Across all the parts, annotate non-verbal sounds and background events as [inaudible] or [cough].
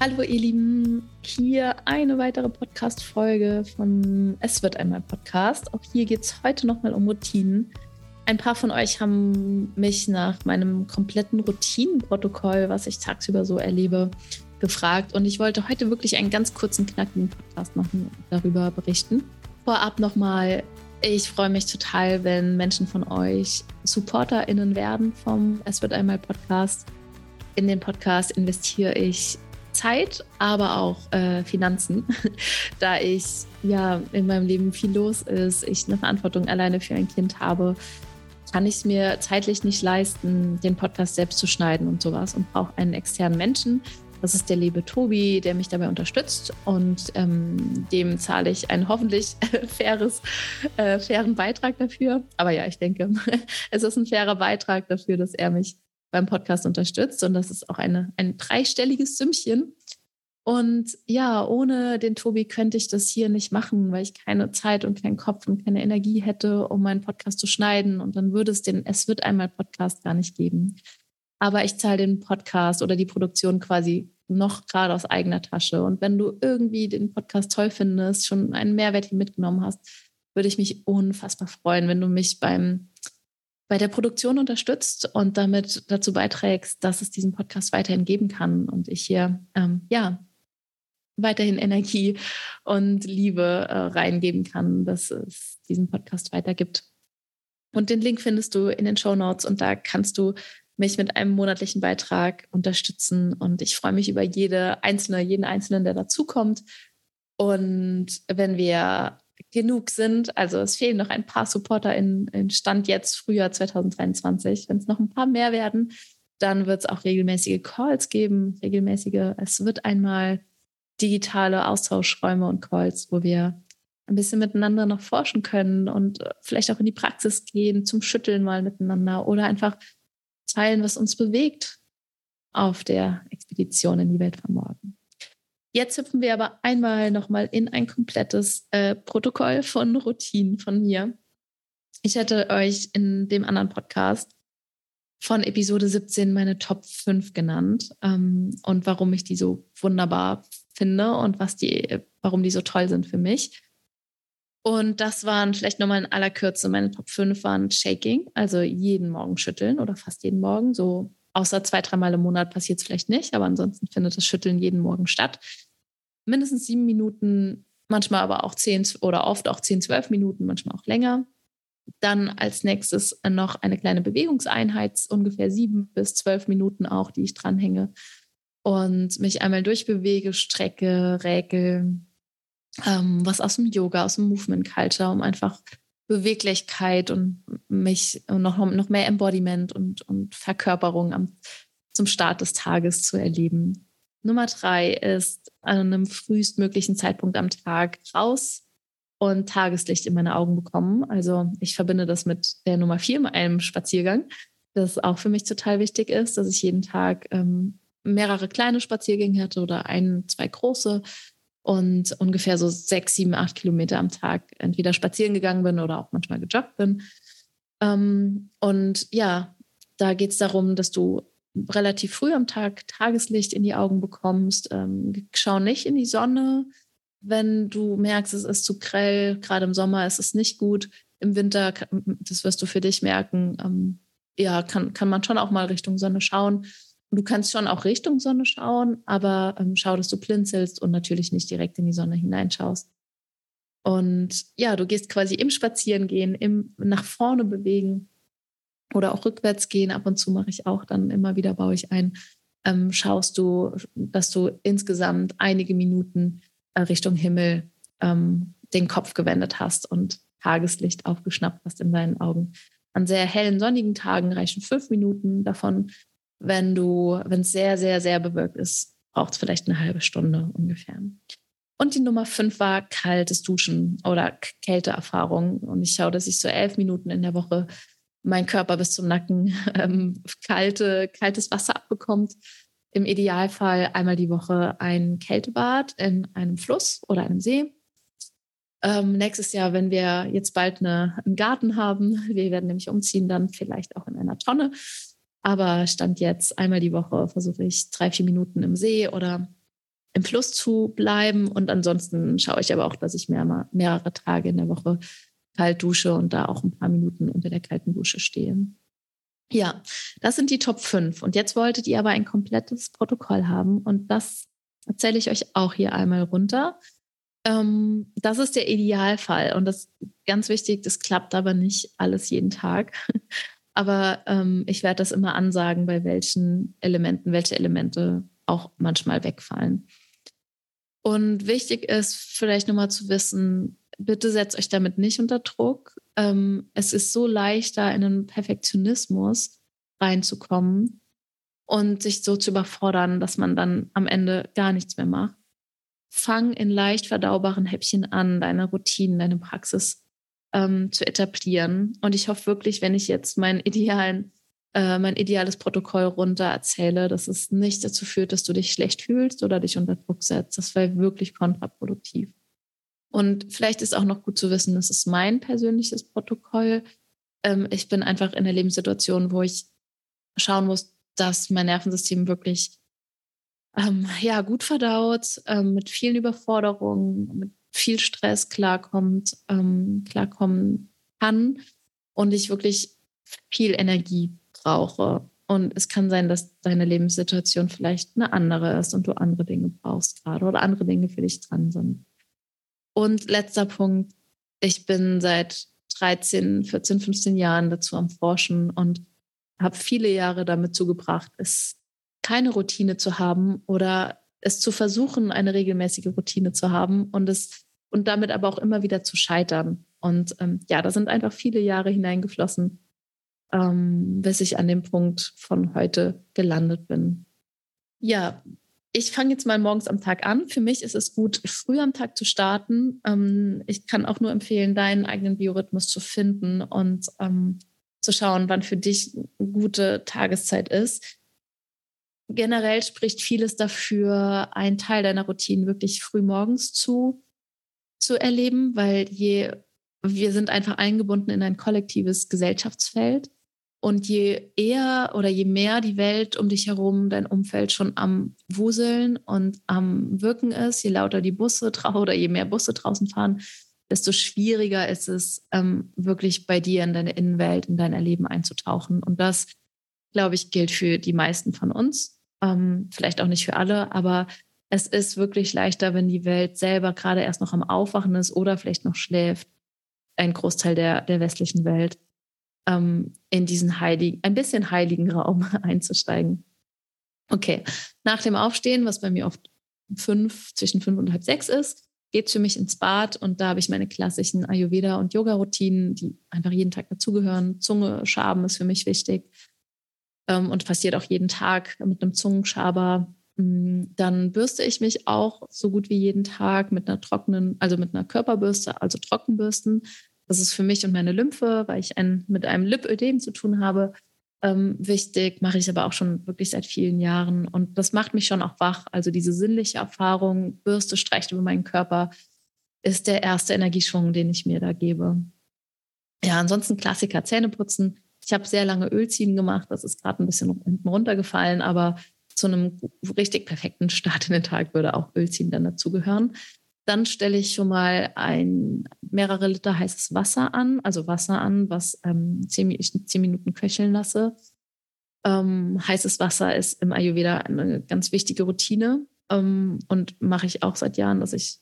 Hallo ihr Lieben, hier eine weitere Podcast-Folge von Es wird einmal Podcast. Auch hier geht es heute nochmal um Routinen. Ein paar von euch haben mich nach meinem kompletten Routinenprotokoll, was ich tagsüber so erlebe, gefragt. Und ich wollte heute wirklich einen ganz kurzen, knackigen Podcast machen und darüber berichten. Vorab nochmal, ich freue mich total, wenn Menschen von euch SupporterInnen werden vom Es wird einmal Podcast. In den Podcast investiere ich Zeit, aber auch äh, Finanzen, [laughs] da ich ja in meinem Leben viel los ist, ich eine Verantwortung alleine für ein Kind habe, kann ich es mir zeitlich nicht leisten, den Podcast selbst zu schneiden und sowas und brauche einen externen Menschen. Das ist der liebe Tobi, der mich dabei unterstützt und ähm, dem zahle ich einen hoffentlich [laughs] faires, äh, fairen Beitrag dafür. Aber ja, ich denke, [laughs] es ist ein fairer Beitrag dafür, dass er mich beim Podcast unterstützt. Und das ist auch eine, ein dreistelliges Sümmchen. Und ja, ohne den Tobi könnte ich das hier nicht machen, weil ich keine Zeit und keinen Kopf und keine Energie hätte, um meinen Podcast zu schneiden. Und dann würde es den Es wird einmal Podcast gar nicht geben. Aber ich zahle den Podcast oder die Produktion quasi noch gerade aus eigener Tasche. Und wenn du irgendwie den Podcast toll findest, schon einen Mehrwert hier mitgenommen hast, würde ich mich unfassbar freuen, wenn du mich beim bei der Produktion unterstützt und damit dazu beiträgst, dass es diesen Podcast weiterhin geben kann und ich hier ähm, ja weiterhin Energie und Liebe äh, reingeben kann, dass es diesen Podcast weitergibt. Und den Link findest du in den Show Notes und da kannst du mich mit einem monatlichen Beitrag unterstützen. Und ich freue mich über jede einzelne, jeden Einzelnen, der dazukommt. Und wenn wir genug sind. Also es fehlen noch ein paar Supporter in, in Stand jetzt, Frühjahr 2023. Wenn es noch ein paar mehr werden, dann wird es auch regelmäßige Calls geben, regelmäßige, es wird einmal digitale Austauschräume und Calls, wo wir ein bisschen miteinander noch forschen können und äh, vielleicht auch in die Praxis gehen, zum Schütteln mal miteinander oder einfach teilen, was uns bewegt auf der Expedition in die Welt von morgen. Jetzt hüpfen wir aber einmal nochmal in ein komplettes äh, Protokoll von Routinen von mir. Ich hätte euch in dem anderen Podcast von Episode 17 meine Top 5 genannt ähm, und warum ich die so wunderbar finde und was die, warum die so toll sind für mich. Und das waren vielleicht nochmal in aller Kürze, meine Top 5 waren Shaking, also jeden Morgen schütteln oder fast jeden Morgen, so außer zwei, dreimal im Monat passiert es vielleicht nicht, aber ansonsten findet das Schütteln jeden Morgen statt. Mindestens sieben Minuten, manchmal aber auch zehn oder oft auch zehn, zwölf Minuten, manchmal auch länger. Dann als nächstes noch eine kleine Bewegungseinheit, ungefähr sieben bis zwölf Minuten auch, die ich dranhänge. Und mich einmal durchbewege, strecke, räkel, ähm, was aus dem Yoga, aus dem Movement Culture, um einfach Beweglichkeit und mich noch, noch mehr Embodiment und, und Verkörperung am, zum Start des Tages zu erleben. Nummer drei ist an einem frühestmöglichen Zeitpunkt am Tag raus und Tageslicht in meine Augen bekommen. Also ich verbinde das mit der Nummer vier, einem Spaziergang, das auch für mich total wichtig ist, dass ich jeden Tag ähm, mehrere kleine Spaziergänge hatte oder ein, zwei große und ungefähr so sechs, sieben, acht Kilometer am Tag entweder spazieren gegangen bin oder auch manchmal gejoggt bin. Ähm, und ja, da geht es darum, dass du relativ früh am Tag Tageslicht in die Augen bekommst. Ähm, schau nicht in die Sonne, wenn du merkst, es ist zu grell. Gerade im Sommer ist es nicht gut. Im Winter, das wirst du für dich merken, ähm, ja, kann, kann man schon auch mal Richtung Sonne schauen. Du kannst schon auch Richtung Sonne schauen, aber ähm, schau, dass du blinzelst und natürlich nicht direkt in die Sonne hineinschaust. Und ja, du gehst quasi im Spazierengehen, im nach vorne bewegen oder auch rückwärts gehen. Ab und zu mache ich auch dann immer wieder, baue ich ein. Ähm, schaust du, dass du insgesamt einige Minuten äh, Richtung Himmel ähm, den Kopf gewendet hast und Tageslicht aufgeschnappt hast in deinen Augen. An sehr hellen, sonnigen Tagen reichen fünf Minuten davon. Wenn du, wenn es sehr, sehr, sehr bewölkt ist, braucht es vielleicht eine halbe Stunde ungefähr. Und die Nummer fünf war kaltes Duschen oder Kälteerfahrung. Und ich schaue, dass ich so elf Minuten in der Woche mein Körper bis zum Nacken [laughs] ähm, kalte, kaltes Wasser abbekommt. Im Idealfall einmal die Woche ein Kältebad in einem Fluss oder einem See. Ähm, nächstes Jahr, wenn wir jetzt bald eine, einen Garten haben, [laughs] wir werden nämlich umziehen, dann vielleicht auch in einer Tonne. Aber Stand jetzt einmal die Woche versuche ich drei, vier Minuten im See oder im Fluss zu bleiben. Und ansonsten schaue ich aber auch, dass ich mehr, mehrere Tage in der Woche kalt dusche und da auch ein paar Minuten unter der kalten Dusche stehe. Ja, das sind die Top 5. Und jetzt wolltet ihr aber ein komplettes Protokoll haben. Und das erzähle ich euch auch hier einmal runter. Ähm, das ist der Idealfall. Und das ist ganz wichtig, das klappt aber nicht alles jeden Tag. Aber ähm, ich werde das immer ansagen, bei welchen Elementen, welche Elemente auch manchmal wegfallen. Und wichtig ist vielleicht nochmal zu wissen, bitte setzt euch damit nicht unter Druck. Ähm, es ist so leichter, in einen Perfektionismus reinzukommen und sich so zu überfordern, dass man dann am Ende gar nichts mehr macht. Fang in leicht verdaubaren Häppchen an, deine Routinen, deine Praxis ähm, zu etablieren. Und ich hoffe wirklich, wenn ich jetzt meinen idealen, äh, mein ideales Protokoll runter erzähle, dass es nicht dazu führt, dass du dich schlecht fühlst oder dich unter Druck setzt. Das wäre wirklich kontraproduktiv. Und vielleicht ist auch noch gut zu wissen, das ist mein persönliches Protokoll. Ähm, ich bin einfach in der Lebenssituation, wo ich schauen muss, dass mein Nervensystem wirklich ähm, ja, gut verdaut, ähm, mit vielen Überforderungen, mit viel Stress klarkommt, ähm, klarkommen kann und ich wirklich viel Energie brauche. Und es kann sein, dass deine Lebenssituation vielleicht eine andere ist und du andere Dinge brauchst gerade oder andere Dinge für dich dran sind. Und letzter Punkt, ich bin seit 13, 14, 15 Jahren dazu am Forschen und habe viele Jahre damit zugebracht, es keine Routine zu haben oder es zu versuchen, eine regelmäßige Routine zu haben und es und damit aber auch immer wieder zu scheitern. Und ähm, ja, da sind einfach viele Jahre hineingeflossen, ähm, bis ich an dem Punkt von heute gelandet bin. Ja, ich fange jetzt mal morgens am Tag an. Für mich ist es gut, früh am Tag zu starten. Ähm, ich kann auch nur empfehlen, deinen eigenen Biorhythmus zu finden und ähm, zu schauen, wann für dich eine gute Tageszeit ist. Generell spricht vieles dafür, einen Teil deiner Routine wirklich früh morgens zu, zu erleben, weil je, wir sind einfach eingebunden in ein kollektives Gesellschaftsfeld. Und je eher oder je mehr die Welt um dich herum, dein Umfeld schon am Wuseln und am Wirken ist, je lauter die Busse [laughs] oder je mehr Busse draußen fahren, desto schwieriger ist es, ähm, wirklich bei dir in deine Innenwelt, in dein Erleben einzutauchen. Und das, glaube ich, gilt für die meisten von uns. Ähm, vielleicht auch nicht für alle, aber es ist wirklich leichter, wenn die Welt selber gerade erst noch am Aufwachen ist oder vielleicht noch schläft. Ein Großteil der, der westlichen Welt ähm, in diesen heiligen, ein bisschen heiligen Raum [laughs] einzusteigen. Okay, nach dem Aufstehen, was bei mir oft fünf, zwischen fünf und halb sechs ist, geht es für mich ins Bad und da habe ich meine klassischen Ayurveda- und Yoga-Routinen, die einfach jeden Tag dazugehören. Zunge schaben ist für mich wichtig ähm, und passiert auch jeden Tag mit einem Zungenschaber. Mm, dann bürste ich mich auch so gut wie jeden Tag mit einer trockenen, also mit einer Körperbürste, also Trockenbürsten. Das ist für mich und meine Lymphe, weil ich ein, mit einem Lipödem zu tun habe, ähm, wichtig. Mache ich aber auch schon wirklich seit vielen Jahren. Und das macht mich schon auch wach. Also diese sinnliche Erfahrung, Bürste streicht über meinen Körper, ist der erste Energieschwung, den ich mir da gebe. Ja, ansonsten Klassiker, Zähne putzen. Ich habe sehr lange Ölziehen gemacht. Das ist gerade ein bisschen hinten runtergefallen, aber zu einem richtig perfekten Start in den Tag würde auch Ölziehen dann dazugehören. Dann stelle ich schon mal ein mehrere Liter heißes Wasser an, also Wasser an, was ähm, zehn, ich zehn Minuten köcheln lasse. Ähm, heißes Wasser ist im Ayurveda eine ganz wichtige Routine ähm, und mache ich auch seit Jahren, dass ich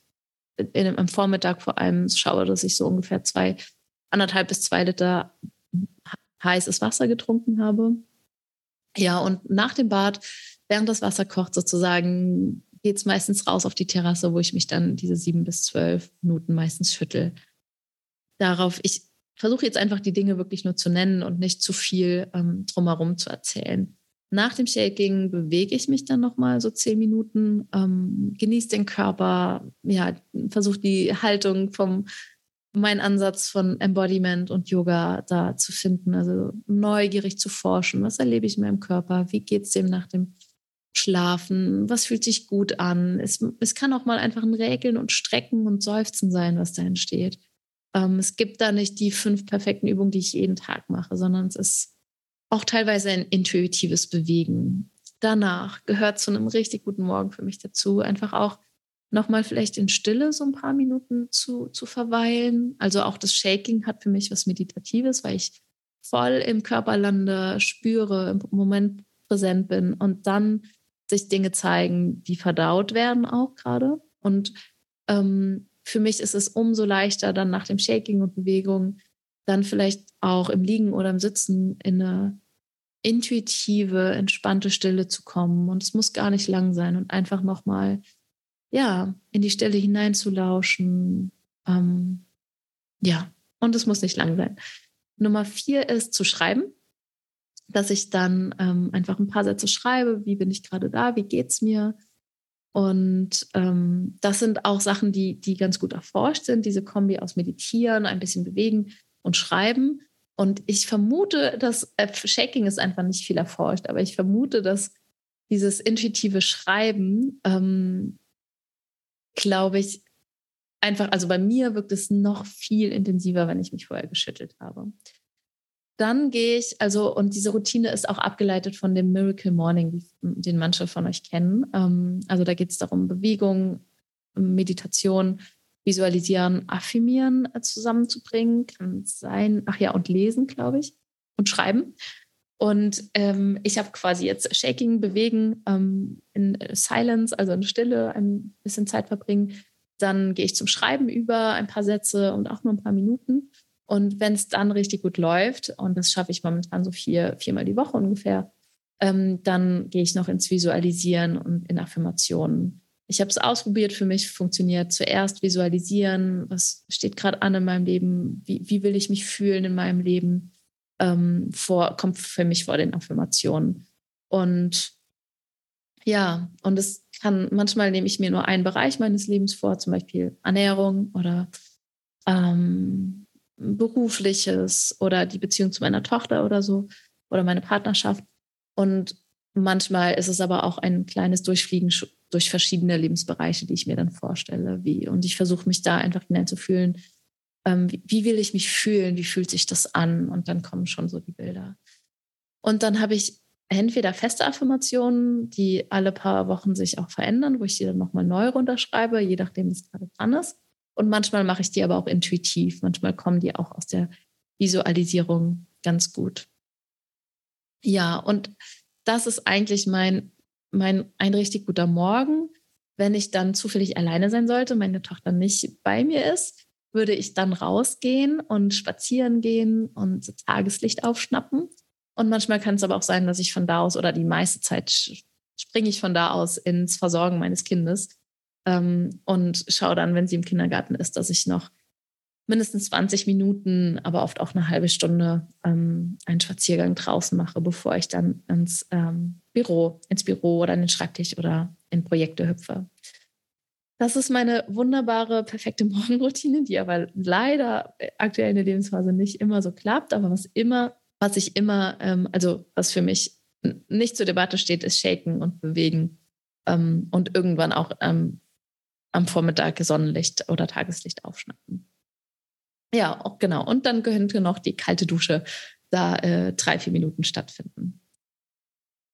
in, am Vormittag vor allem schaue, dass ich so ungefähr zwei, anderthalb bis zwei Liter heißes Wasser getrunken habe. Ja, und nach dem Bad, während das Wasser kocht, sozusagen geht es meistens raus auf die Terrasse, wo ich mich dann diese sieben bis zwölf Minuten meistens schüttel. Darauf, ich versuche jetzt einfach die Dinge wirklich nur zu nennen und nicht zu viel ähm, drumherum zu erzählen. Nach dem Shaking bewege ich mich dann nochmal so zehn Minuten, ähm, genieße den Körper, ja, versuche die Haltung vom, mein Ansatz von Embodiment und Yoga da zu finden, also neugierig zu forschen, was erlebe ich in meinem Körper, wie geht es dem nach dem Schlafen, was fühlt sich gut an. Es, es kann auch mal einfach ein Räkeln und Strecken und Seufzen sein, was da entsteht. Ähm, es gibt da nicht die fünf perfekten Übungen, die ich jeden Tag mache, sondern es ist auch teilweise ein intuitives Bewegen. Danach gehört zu einem richtig guten Morgen für mich dazu, einfach auch nochmal vielleicht in Stille so ein paar Minuten zu, zu verweilen. Also auch das Shaking hat für mich was Meditatives, weil ich voll im Körper lande, spüre, im Moment präsent bin und dann sich Dinge zeigen, die verdaut werden auch gerade. Und ähm, für mich ist es umso leichter, dann nach dem Shaking und Bewegung dann vielleicht auch im Liegen oder im Sitzen in eine intuitive, entspannte Stille zu kommen. Und es muss gar nicht lang sein und einfach nochmal, ja, in die Stille hineinzulauschen. Ähm, ja, und es muss nicht lang sein. Nummer vier ist zu schreiben, dass ich dann ähm, einfach ein paar Sätze schreibe. Wie bin ich gerade da? Wie geht's mir? Und ähm, das sind auch Sachen, die, die ganz gut erforscht sind, diese Kombi aus Meditieren, ein bisschen bewegen und schreiben. Und ich vermute, dass äh, Shaking ist einfach nicht viel erforscht, aber ich vermute, dass dieses intuitive Schreiben, ähm, glaube ich, einfach, also bei mir wirkt es noch viel intensiver, wenn ich mich vorher geschüttelt habe. Dann gehe ich, also, und diese Routine ist auch abgeleitet von dem Miracle Morning, den manche von euch kennen. Ähm, also da geht es darum, Bewegung, Meditation, Visualisieren, Affirmieren äh, zusammenzubringen. Kann sein, ach ja, und lesen, glaube ich, und schreiben. Und ähm, ich habe quasi jetzt Shaking, Bewegen, ähm, in Silence, also in Stille, ein bisschen Zeit verbringen. Dann gehe ich zum Schreiben über, ein paar Sätze und auch nur ein paar Minuten. Und wenn es dann richtig gut läuft, und das schaffe ich momentan so vier, viermal die Woche ungefähr, ähm, dann gehe ich noch ins Visualisieren und in Affirmationen ich habe es ausprobiert, für mich funktioniert zuerst visualisieren, was steht gerade an in meinem Leben, wie, wie will ich mich fühlen in meinem Leben, ähm, vor, kommt für mich vor den Affirmationen. Und ja, und es kann, manchmal nehme ich mir nur einen Bereich meines Lebens vor, zum Beispiel Ernährung oder ähm, berufliches oder die Beziehung zu meiner Tochter oder so oder meine Partnerschaft. Und manchmal ist es aber auch ein kleines Durchfliegen durch verschiedene Lebensbereiche, die ich mir dann vorstelle. Wie, und ich versuche mich da einfach hineinzufühlen, ähm, wie, wie, will ich mich fühlen, wie fühlt sich das an? Und dann kommen schon so die Bilder. Und dann habe ich entweder feste Affirmationen, die alle paar Wochen sich auch verändern, wo ich die dann nochmal neu runterschreibe, je nachdem, was gerade dran ist. Und manchmal mache ich die aber auch intuitiv. Manchmal kommen die auch aus der Visualisierung ganz gut. Ja, und das ist eigentlich mein mein ein richtig guter Morgen. Wenn ich dann zufällig alleine sein sollte, meine Tochter nicht bei mir ist, würde ich dann rausgehen und spazieren gehen und Tageslicht aufschnappen. Und manchmal kann es aber auch sein, dass ich von da aus oder die meiste Zeit springe ich von da aus ins Versorgen meines Kindes ähm, und schaue dann, wenn sie im Kindergarten ist, dass ich noch mindestens 20 Minuten, aber oft auch eine halbe Stunde ähm, einen Spaziergang draußen mache, bevor ich dann ins ähm, Büro, ins Büro oder an den Schreibtisch oder in Projekte hüpfe. Das ist meine wunderbare, perfekte [laughs] Morgenroutine, die aber leider aktuell in der Lebensphase nicht immer so klappt, aber was immer, was ich immer, ähm, also was für mich nicht zur Debatte steht, ist Shaken und Bewegen ähm, und irgendwann auch ähm, am Vormittag Sonnenlicht oder Tageslicht aufschnappen. Ja, auch genau. Und dann könnte noch die kalte Dusche da äh, drei, vier Minuten stattfinden.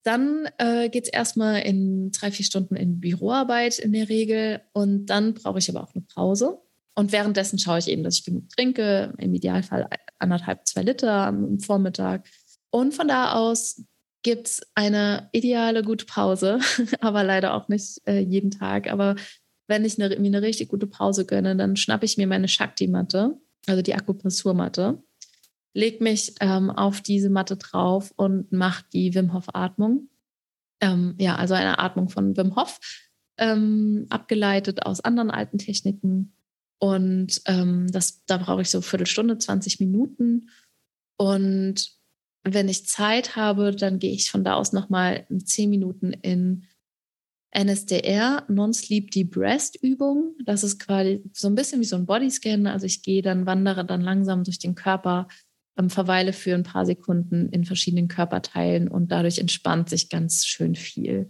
Dann äh, geht es erstmal in drei, vier Stunden in Büroarbeit in der Regel. Und dann brauche ich aber auch eine Pause. Und währenddessen schaue ich eben, dass ich genug trinke, im Idealfall anderthalb, zwei Liter am Vormittag. Und von da aus gibt es eine ideale gute Pause, [laughs] aber leider auch nicht äh, jeden Tag. Aber wenn ich eine, mir eine richtig gute Pause gönne, dann schnappe ich mir meine Shakti-Matte also die Akupressurmatte, leg mich ähm, auf diese Matte drauf und mache die Wim Hof Atmung. Ähm, ja, also eine Atmung von Wim Hof, ähm, abgeleitet aus anderen alten Techniken. Und ähm, das, da brauche ich so eine Viertelstunde, 20 Minuten. Und wenn ich Zeit habe, dann gehe ich von da aus nochmal 10 Minuten in NSDR, Non-Sleep Deep Breast Übung. Das ist quasi so ein bisschen wie so ein Bodyscan. Also ich gehe dann, wandere dann langsam durch den Körper, ähm, verweile für ein paar Sekunden in verschiedenen Körperteilen und dadurch entspannt sich ganz schön viel.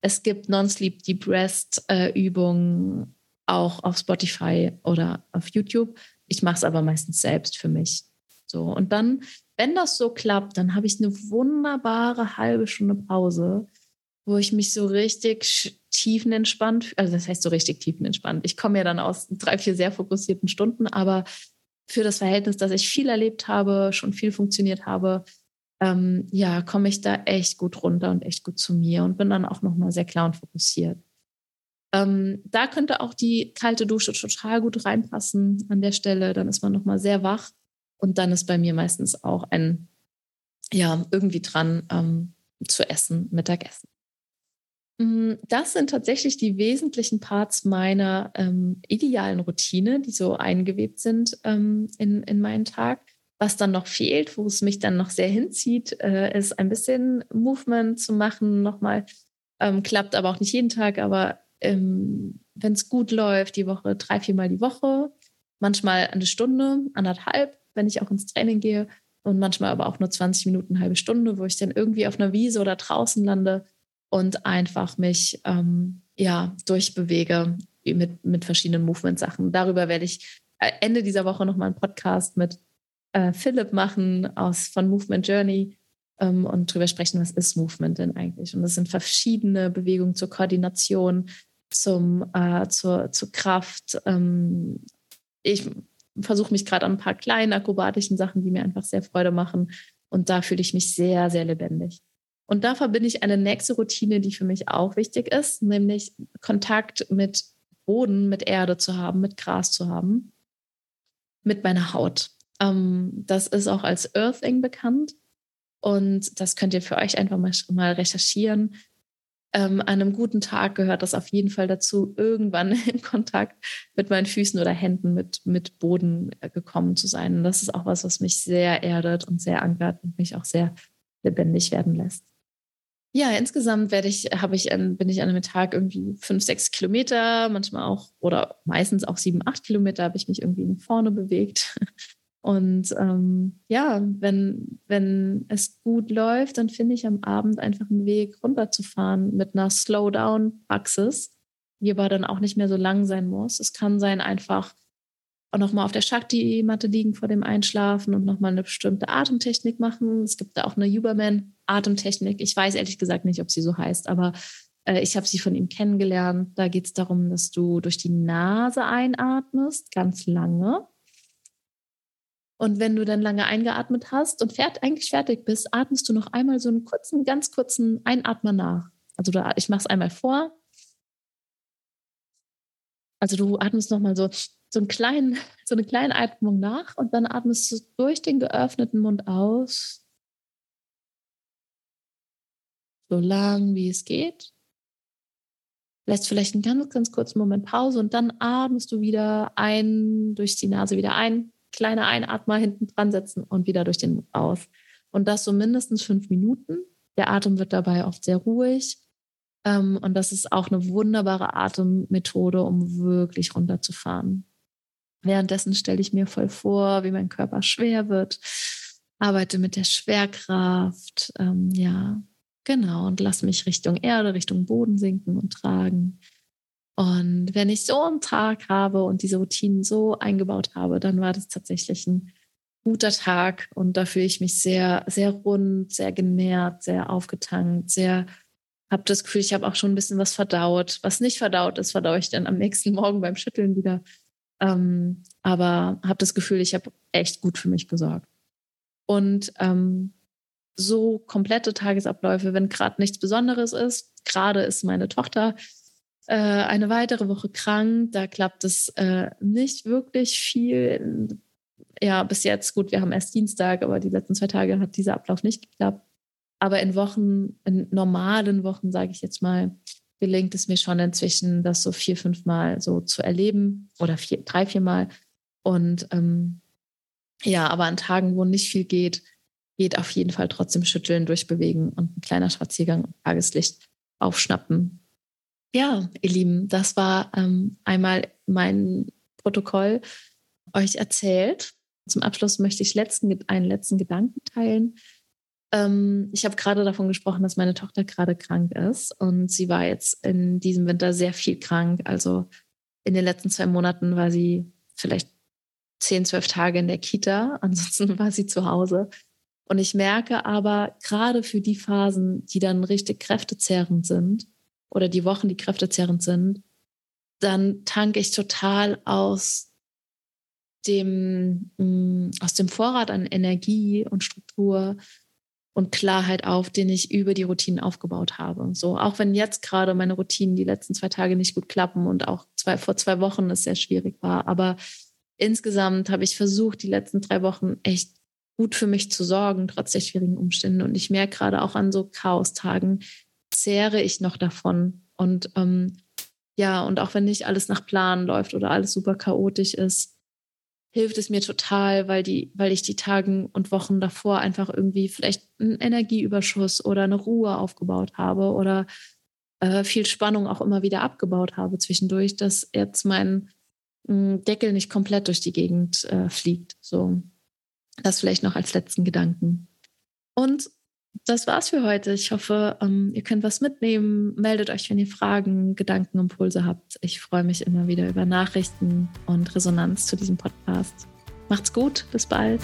Es gibt Non-Sleep Deep Rest äh, Übungen auch auf Spotify oder auf YouTube. Ich mache es aber meistens selbst für mich. So und dann, wenn das so klappt, dann habe ich eine wunderbare halbe Stunde Pause, wo ich mich so richtig tiefenentspannt, also das heißt so richtig tiefenentspannt. Ich komme ja dann aus drei, vier sehr fokussierten Stunden, aber für das Verhältnis, dass ich viel erlebt habe, schon viel funktioniert habe, ähm, ja, komme ich da echt gut runter und echt gut zu mir und bin dann auch nochmal sehr klar und fokussiert. Ähm, da könnte auch die kalte Dusche total gut reinpassen an der Stelle. Dann ist man nochmal sehr wach und dann ist bei mir meistens auch ein, ja, irgendwie dran ähm, zu essen, Mittagessen. Mm, das sind tatsächlich die wesentlichen Parts meiner ähm, idealen Routine, die so eingewebt sind ähm, in, in meinen Tag. Was dann noch fehlt, wo es mich dann noch sehr hinzieht, äh, ist ein bisschen Movement zu machen. Nochmal ähm, klappt aber auch nicht jeden Tag, aber ähm, wenn es gut läuft, die Woche drei, viermal die Woche, manchmal eine Stunde, anderthalb, wenn ich auch ins Training gehe und manchmal aber auch nur 20 Minuten, halbe Stunde, wo ich dann irgendwie auf einer Wiese oder draußen lande und einfach mich ähm, ja durchbewege mit, mit verschiedenen Movement-Sachen. Darüber werde ich äh, Ende dieser Woche nochmal einen Podcast mit äh, Philipp machen aus von Movement Journey ähm, und darüber sprechen, was ist Movement denn eigentlich? Und das sind verschiedene Bewegungen zur Koordination, zum, äh, zur, zur Kraft. Ähm, ich versuche mich gerade an ein paar kleinen akrobatischen Sachen, die mir einfach sehr Freude machen. Und da fühle ich mich sehr, sehr lebendig. Und da verbinde ich eine nächste Routine, die für mich auch wichtig ist, nämlich Kontakt mit Boden, mit Erde zu haben, mit Gras zu haben, mit meiner Haut. Ähm, das ist auch als Earthing bekannt. Und das könnt ihr für euch einfach mal, mal recherchieren. Ähm, an einem guten Tag gehört das auf jeden Fall dazu, irgendwann [laughs] in Kontakt mit meinen Füßen oder Händen, mit, mit Boden äh, gekommen zu sein. Und das ist auch was, was mich sehr erdet und sehr ankert und mich auch sehr lebendig werden lässt. Ja, insgesamt werde ich, habe ich, bin ich an einem Tag irgendwie fünf, sechs Kilometer, manchmal auch oder meistens auch sieben, acht Kilometer habe ich mich irgendwie nach vorne bewegt. [laughs] Und ähm, ja, wenn, wenn es gut läuft, dann finde ich am Abend einfach einen Weg runterzufahren mit einer Slowdown-Praxis, die aber dann auch nicht mehr so lang sein muss. Es kann sein, einfach auch nochmal auf der Shakti-Matte liegen vor dem Einschlafen und nochmal eine bestimmte Atemtechnik machen. Es gibt da auch eine Huberman-Atemtechnik. Ich weiß ehrlich gesagt nicht, ob sie so heißt, aber äh, ich habe sie von ihm kennengelernt. Da geht es darum, dass du durch die Nase einatmest, ganz lange und wenn du dann lange eingeatmet hast und fährt, eigentlich fertig bist, atmest du noch einmal so einen kurzen, ganz kurzen Einatmer nach. Also du, ich mache es einmal vor. Also du atmest nochmal so, so, einen kleinen, so eine kleine Atmung nach und dann atmest du durch den geöffneten Mund aus. So lang wie es geht. Lässt vielleicht einen ganz, ganz kurzen Moment Pause und dann atmest du wieder ein, durch die Nase wieder ein kleine Einatmer hinten dran setzen und wieder durch den Mund aus. Und das so mindestens fünf Minuten. Der Atem wird dabei oft sehr ruhig. Ähm, und das ist auch eine wunderbare Atemmethode, um wirklich runterzufahren. Währenddessen stelle ich mir voll vor, wie mein Körper schwer wird, arbeite mit der Schwerkraft, ähm, ja, genau, und lasse mich Richtung Erde, Richtung Boden sinken und tragen. Und wenn ich so einen Tag habe und diese Routinen so eingebaut habe, dann war das tatsächlich ein guter Tag und da fühle ich mich sehr, sehr rund, sehr genährt, sehr aufgetankt, sehr, habe das Gefühl, ich habe auch schon ein bisschen was verdaut. Was nicht verdaut ist, verdaue ich dann am nächsten Morgen beim Schütteln wieder. Ähm, aber habe das Gefühl, ich habe echt gut für mich gesorgt. Und ähm, so komplette Tagesabläufe, wenn gerade nichts Besonderes ist, gerade ist meine Tochter äh, eine weitere Woche krank. Da klappt es äh, nicht wirklich viel. Ja, bis jetzt, gut, wir haben erst Dienstag, aber die letzten zwei Tage hat dieser Ablauf nicht geklappt. Aber in Wochen, in normalen Wochen, sage ich jetzt mal, gelingt es mir schon inzwischen, das so vier, fünf Mal so zu erleben oder vier, drei, vier Mal. Und ähm, ja, aber an Tagen, wo nicht viel geht, geht auf jeden Fall trotzdem Schütteln, Durchbewegen und ein kleiner Spaziergang Tageslicht aufschnappen. Ja, ihr Lieben, das war ähm, einmal mein Protokoll euch erzählt. Zum Abschluss möchte ich letzten, einen letzten Gedanken teilen. Ähm, ich habe gerade davon gesprochen, dass meine Tochter gerade krank ist und sie war jetzt in diesem Winter sehr viel krank. Also in den letzten zwei Monaten war sie vielleicht zehn, zwölf Tage in der Kita, [laughs] ansonsten war sie zu Hause. Und ich merke aber gerade für die Phasen, die dann richtig kräftezehrend sind oder die Wochen, die kräftezehrend sind, dann tanke ich total aus dem, mm, aus dem Vorrat an Energie und Struktur und Klarheit auf, den ich über die Routinen aufgebaut habe. So, auch wenn jetzt gerade meine Routinen die letzten zwei Tage nicht gut klappen und auch zwei, vor zwei Wochen es sehr schwierig war. Aber insgesamt habe ich versucht, die letzten drei Wochen echt gut für mich zu sorgen, trotz der schwierigen Umstände. Und ich merke gerade auch an so Chaostagen, zehre ich noch davon. Und ähm, ja, und auch wenn nicht alles nach Plan läuft oder alles super chaotisch ist, hilft es mir total, weil die, weil ich die Tagen und Wochen davor einfach irgendwie vielleicht einen Energieüberschuss oder eine Ruhe aufgebaut habe oder äh, viel Spannung auch immer wieder abgebaut habe zwischendurch, dass jetzt mein hm, Deckel nicht komplett durch die Gegend äh, fliegt. So, das vielleicht noch als letzten Gedanken. Und das war's für heute. Ich hoffe, ähm, ihr könnt was mitnehmen. Meldet euch, wenn ihr Fragen, Gedanken, Impulse habt. Ich freue mich immer wieder über Nachrichten und Resonanz zu diesem Podcast. Macht's gut, bis bald.